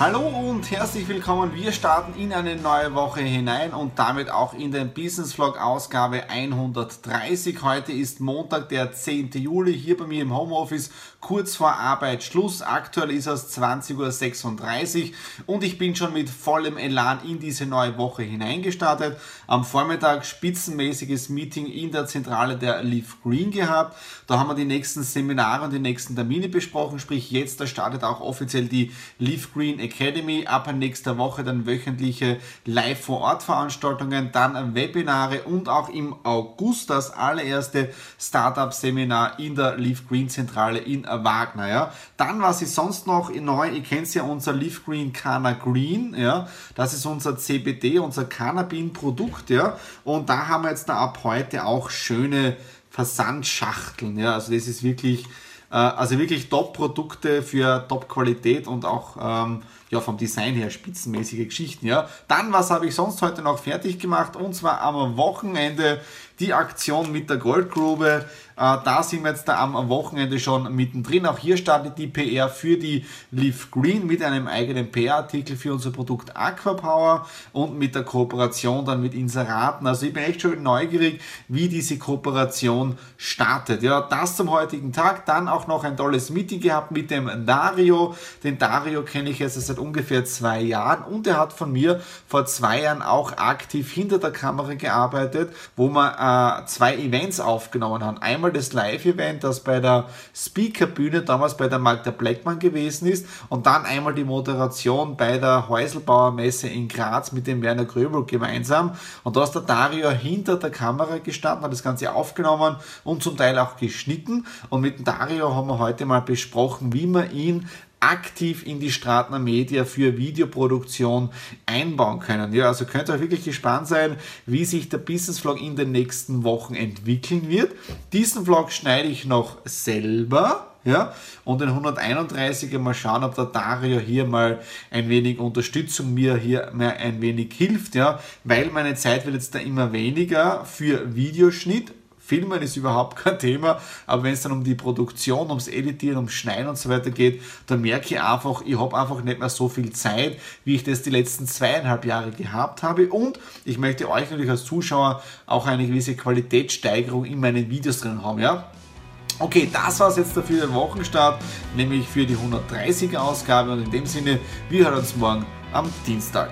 Hallo und herzlich willkommen. Wir starten in eine neue Woche hinein und damit auch in den Business Vlog Ausgabe 130. Heute ist Montag, der 10. Juli, hier bei mir im Homeoffice, kurz vor Arbeitsschluss. Aktuell ist es 20.36 Uhr und ich bin schon mit vollem Elan in diese neue Woche hineingestartet. Am Vormittag spitzenmäßiges Meeting in der Zentrale der Leaf Green gehabt. Da haben wir die nächsten Seminare und die nächsten Termine besprochen, sprich jetzt, da startet auch offiziell die Leaf Green Academy. Ab nächster Woche dann wöchentliche Live-vor-Ort-Veranstaltungen, dann Webinare und auch im August das allererste Startup-Seminar in der Leaf Green Zentrale in Wagner. Ja. Dann, was ist sonst noch neu? Ihr kennt ja unser Leaf Green Cana Green. Ja. Das ist unser CBD, unser Cannabin-Produkt. Ja. Und da haben wir jetzt da ab heute auch schöne Versandschachteln. Ja. Also das ist wirklich äh, also wirklich Top-Produkte für Top-Qualität und auch ähm, ja, vom Design her spitzenmäßige Geschichten. Ja. Dann, was habe ich sonst heute noch fertig gemacht? Und zwar am Wochenende die Aktion mit der Goldgrube. Äh, da sind wir jetzt da am Wochenende schon mittendrin. Auch hier startet die PR für die Leaf Green mit einem eigenen PR-Artikel für unser Produkt Aquapower und mit der Kooperation dann mit Inseraten. Also ich bin echt schon neugierig, wie diese Kooperation startet. Ja, das zum heutigen Tag. Dann auch noch ein tolles Meeting gehabt mit dem Dario. Den Dario kenne ich jetzt seit ungefähr zwei Jahren und er hat von mir vor zwei Jahren auch aktiv hinter der Kamera gearbeitet, wo wir äh, zwei Events aufgenommen haben. Einmal das Live-Event, das bei der Speakerbühne damals bei der Magda Blackman gewesen ist und dann einmal die Moderation bei der Häuselbauer Messe in Graz mit dem Werner Gröbel gemeinsam. Und da ist der Dario hinter der Kamera gestanden, hat das Ganze aufgenommen und zum Teil auch geschnitten. Und mit dem Dario haben wir heute mal besprochen, wie man ihn aktiv in die Stratner Media für Videoproduktion einbauen können. Ja, also könnt ihr wirklich gespannt sein, wie sich der Business Vlog in den nächsten Wochen entwickeln wird. Diesen Vlog schneide ich noch selber. Ja, und den 131er mal schauen, ob der Dario hier mal ein wenig Unterstützung mir hier mehr ein wenig hilft, ja, weil meine Zeit wird jetzt da immer weniger für Videoschnitt Filmen ist überhaupt kein Thema, aber wenn es dann um die Produktion, ums Editieren, ums Schneiden und so weiter geht, dann merke ich einfach, ich habe einfach nicht mehr so viel Zeit, wie ich das die letzten zweieinhalb Jahre gehabt habe und ich möchte euch natürlich als Zuschauer auch eine gewisse Qualitätssteigerung in meinen Videos drin haben, ja. Okay, das war es jetzt dafür den Wochenstart, nämlich für die 130er Ausgabe und in dem Sinne, wir hören uns morgen am Dienstag.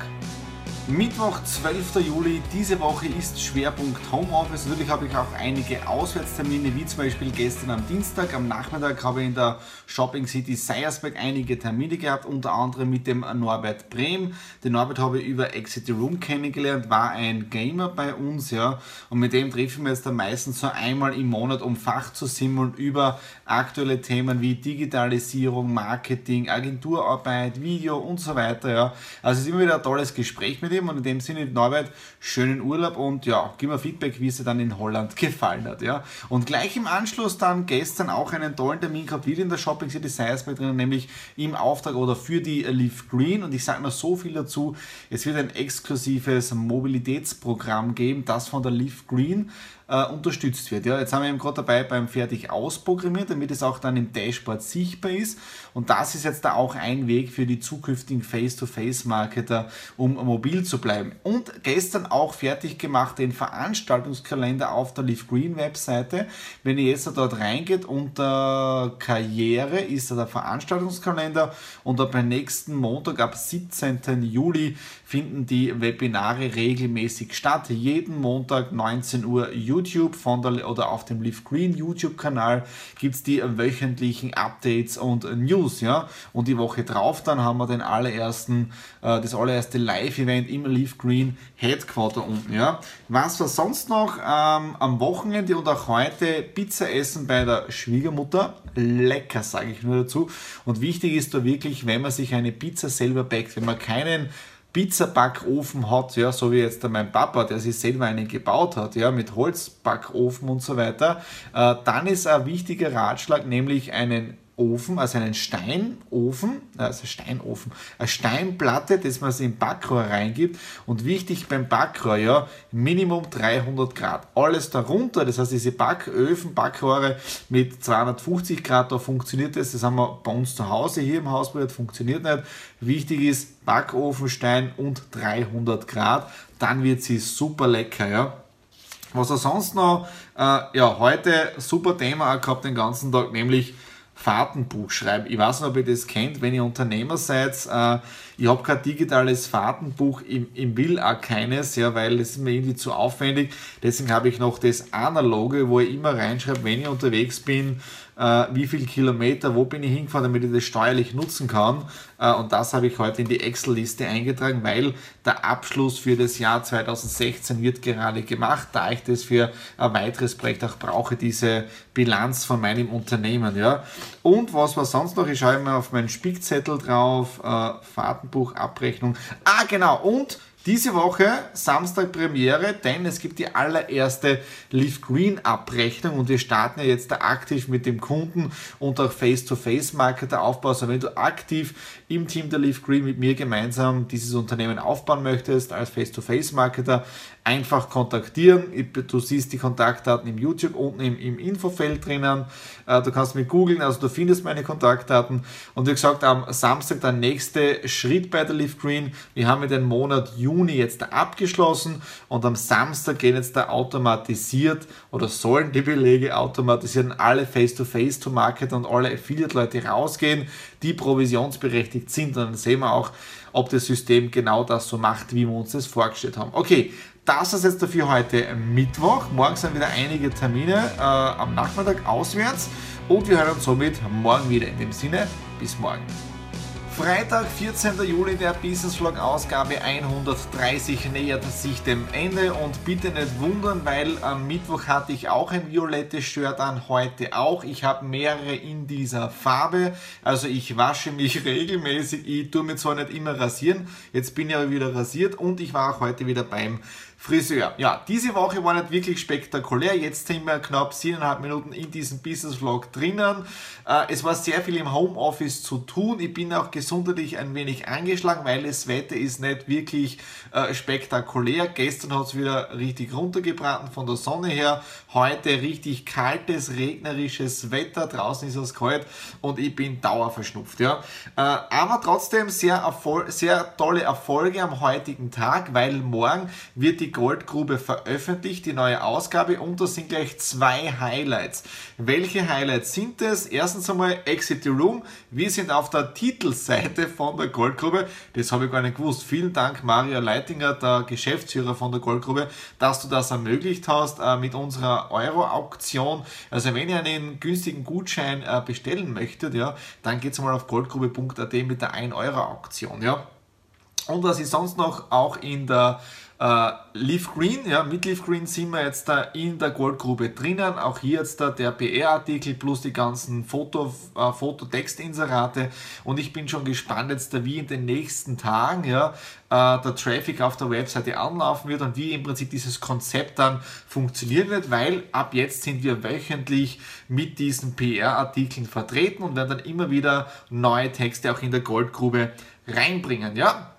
Mittwoch, 12. Juli, diese Woche ist Schwerpunkt Homeoffice. Natürlich habe ich auch einige Auswärtstermine, wie zum Beispiel gestern am Dienstag. Am Nachmittag habe ich in der Shopping City Seiersberg einige Termine gehabt, unter anderem mit dem Norbert Brehm. Den Norbert habe ich über Exit Room kennengelernt, war ein Gamer bei uns, ja. Und mit dem treffen wir jetzt dann meistens so einmal im Monat, um Fach zu simmeln über aktuelle Themen wie Digitalisierung, Marketing, Agenturarbeit, Video und so weiter, ja. Also es ist immer wieder ein tolles Gespräch mit ihm ihm und in dem Sinne, Norbert, schönen Urlaub und ja, gib mir Feedback, wie es dir dann in Holland gefallen hat. Ja. Und gleich im Anschluss dann gestern auch einen tollen Termin gehabt, wieder in der Shopping City Seiersberg drin, nämlich im Auftrag oder für die Leaf Green und ich sage noch so viel dazu, es wird ein exklusives Mobilitätsprogramm geben, das von der Leaf Green äh, unterstützt wird. Ja, jetzt haben wir eben gerade dabei beim fertig ausprogrammiert, damit es auch dann im Dashboard sichtbar ist. Und das ist jetzt da auch ein Weg für die zukünftigen Face-to-Face-Marketer, um mobil zu bleiben. Und gestern auch fertig gemacht den Veranstaltungskalender auf der Leaf Green Webseite. Wenn ihr jetzt dort reingeht unter Karriere ist da der Veranstaltungskalender und ab dem nächsten Montag ab 17. Juli finden die Webinare regelmäßig statt. Jeden Montag 19 Uhr YouTube von der, oder auf dem Leaf Green YouTube-Kanal gibt es die wöchentlichen Updates und News, ja. Und die Woche drauf dann haben wir den allerersten, äh, das allererste Live-Event im Leaf Green Headquarter unten, ja. Was war sonst noch? Ähm, am Wochenende und auch heute Pizza essen bei der Schwiegermutter. Lecker, sage ich nur dazu. Und wichtig ist da wirklich, wenn man sich eine Pizza selber backt, wenn man keinen Pizzabackofen hat, ja, so wie jetzt mein Papa, der sich selber einen gebaut hat, ja, mit Holzbackofen und so weiter, äh, dann ist ein wichtiger Ratschlag, nämlich einen Ofen, also einen Steinofen, also Steinofen, eine Steinplatte, das man in Backrohr reingibt und wichtig beim Backrohr, ja, Minimum 300 Grad. Alles darunter, das heißt diese Backöfen, Backrohre mit 250 Grad, da funktioniert das, das haben wir bei uns zu Hause hier im Haus funktioniert nicht. Wichtig ist Backofenstein und 300 Grad, dann wird sie super lecker, ja. Was er sonst noch, äh, ja, heute super Thema gehabt den ganzen Tag, nämlich Fahrtenbuch schreiben. Ich weiß nicht, ob ihr das kennt, wenn ihr Unternehmer seid. Äh, ich habe kein digitales Fahrtenbuch, ich, ich will auch keines, ja, weil das ist mir irgendwie zu aufwendig. Deswegen habe ich noch das analoge, wo ich immer reinschreibe, wenn ich unterwegs bin, äh, wie viele Kilometer, wo bin ich hingefahren, damit ich das steuerlich nutzen kann. Äh, und das habe ich heute in die Excel-Liste eingetragen, weil der Abschluss für das Jahr 2016 wird gerade gemacht, da ich das für ein weiteres Projekt auch brauche, diese Bilanz von meinem Unternehmen. Ja. Und was war sonst noch? Ich schaue mal auf meinen Spickzettel drauf, äh, Fahrtenbuch, Abrechnung. Ah, genau. Und diese Woche Samstag Premiere, denn es gibt die allererste Leaf Green Abrechnung und wir starten ja jetzt da aktiv mit dem Kunden und auch Face-to-Face-Marketer Aufbau. Also wenn du aktiv im Team der Leaf Green mit mir gemeinsam dieses Unternehmen aufbauen möchtest als Face-to-Face-Marketer, einfach kontaktieren. Du siehst die Kontaktdaten im YouTube unten im, Infofeld drinnen. Äh, du kannst mich googeln, also du findest meine Kontaktdaten. Und wie gesagt, am Samstag der nächste Schritt bei der Leaf Green. Wir haben den Monat Juni jetzt abgeschlossen und am Samstag gehen jetzt da automatisiert oder sollen die Belege automatisieren alle Face-to-Face-to-Market und alle Affiliate-Leute rausgehen, die provisionsberechtigt sind. Und dann sehen wir auch, ob das System genau das so macht, wie wir uns das vorgestellt haben. Okay, das ist jetzt dafür heute Mittwoch. Morgen sind wieder einige Termine äh, am Nachmittag auswärts und wir hören uns somit morgen wieder. In dem Sinne, bis morgen. Freitag, 14. Juli, der Business Vlog Ausgabe 130 nähert sich dem Ende und bitte nicht wundern, weil am Mittwoch hatte ich auch ein violettes Shirt an, heute auch. Ich habe mehrere in dieser Farbe, also ich wasche mich regelmäßig. Ich tue mir zwar nicht immer rasieren, jetzt bin ich aber wieder rasiert und ich war auch heute wieder beim Friseur. Ja, diese Woche war nicht wirklich spektakulär. Jetzt sind wir knapp 7,5 Minuten in diesem Business Vlog drinnen. Äh, es war sehr viel im Homeoffice zu tun. Ich bin auch gesundheitlich ein wenig angeschlagen, weil das Wetter ist nicht wirklich äh, spektakulär. Gestern hat es wieder richtig runtergebraten von der Sonne her. Heute richtig kaltes, regnerisches Wetter. Draußen ist es kalt und ich bin dauerverschnupft. Ja. Äh, aber trotzdem sehr, sehr tolle Erfolge am heutigen Tag, weil morgen wird die Goldgrube veröffentlicht, die neue Ausgabe und da sind gleich zwei Highlights. Welche Highlights sind es? Erstens einmal Exit the Room. Wir sind auf der Titelseite von der Goldgrube. Das habe ich gar nicht gewusst. Vielen Dank Maria Leitinger, der Geschäftsführer von der Goldgrube, dass du das ermöglicht hast äh, mit unserer Euro-Auktion. Also wenn ihr einen günstigen Gutschein äh, bestellen möchtet, ja, dann geht's mal auf goldgrube.at mit der 1-Euro-Auktion. Ja. Und was ist sonst noch auch in der äh, Leaf Green, ja, mit Leaf Green sind wir jetzt da in der Goldgrube drinnen. Auch hier jetzt da der PR-Artikel plus die ganzen Foto, äh, Fototextinserate. Und ich bin schon gespannt jetzt da, wie in den nächsten Tagen ja, äh, der Traffic auf der Webseite anlaufen wird und wie im Prinzip dieses Konzept dann funktionieren wird, weil ab jetzt sind wir wöchentlich mit diesen PR-Artikeln vertreten und werden dann immer wieder neue Texte auch in der Goldgrube reinbringen. Ja,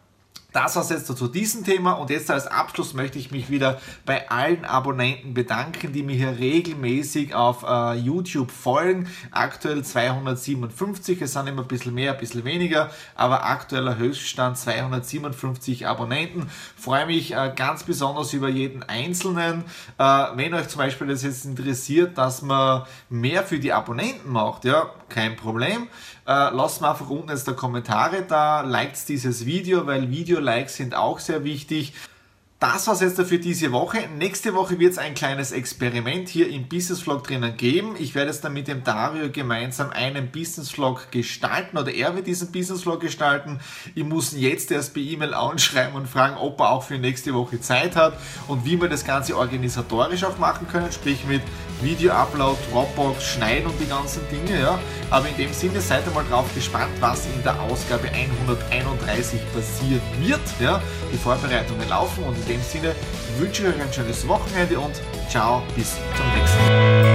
das war es jetzt zu diesem Thema und jetzt als Abschluss möchte ich mich wieder bei allen Abonnenten bedanken, die mir hier regelmäßig auf äh, YouTube folgen. Aktuell 257, es sind immer ein bisschen mehr, ein bisschen weniger, aber aktueller Höchststand 257 Abonnenten. Freue mich äh, ganz besonders über jeden einzelnen. Äh, wenn euch zum Beispiel das jetzt interessiert, dass man mehr für die Abonnenten macht, ja, kein Problem. Äh, lasst mir einfach unten jetzt da Kommentare da, liked dieses Video, weil Video-Likes sind auch sehr wichtig. das war's jetzt für diese Woche. Nächste Woche wird es ein kleines Experiment hier im Business Vlog drinnen geben. Ich werde es dann mit dem Dario gemeinsam einen Business Vlog gestalten oder er wird diesen Business Vlog gestalten. Ich muss ihn jetzt erst per E-Mail anschreiben und fragen, ob er auch für nächste Woche Zeit hat und wie wir das Ganze organisatorisch auch machen können, sprich mit Video-Upload, Dropbox, Schneiden und die ganzen Dinge. Ja. Aber in dem Sinne seid ihr mal drauf gespannt, was in der Ausgabe 131 passieren wird. Ja. Die Vorbereitungen laufen und in dem Sinne wünsche ich euch ein schönes Wochenende und ciao, bis zum nächsten Mal.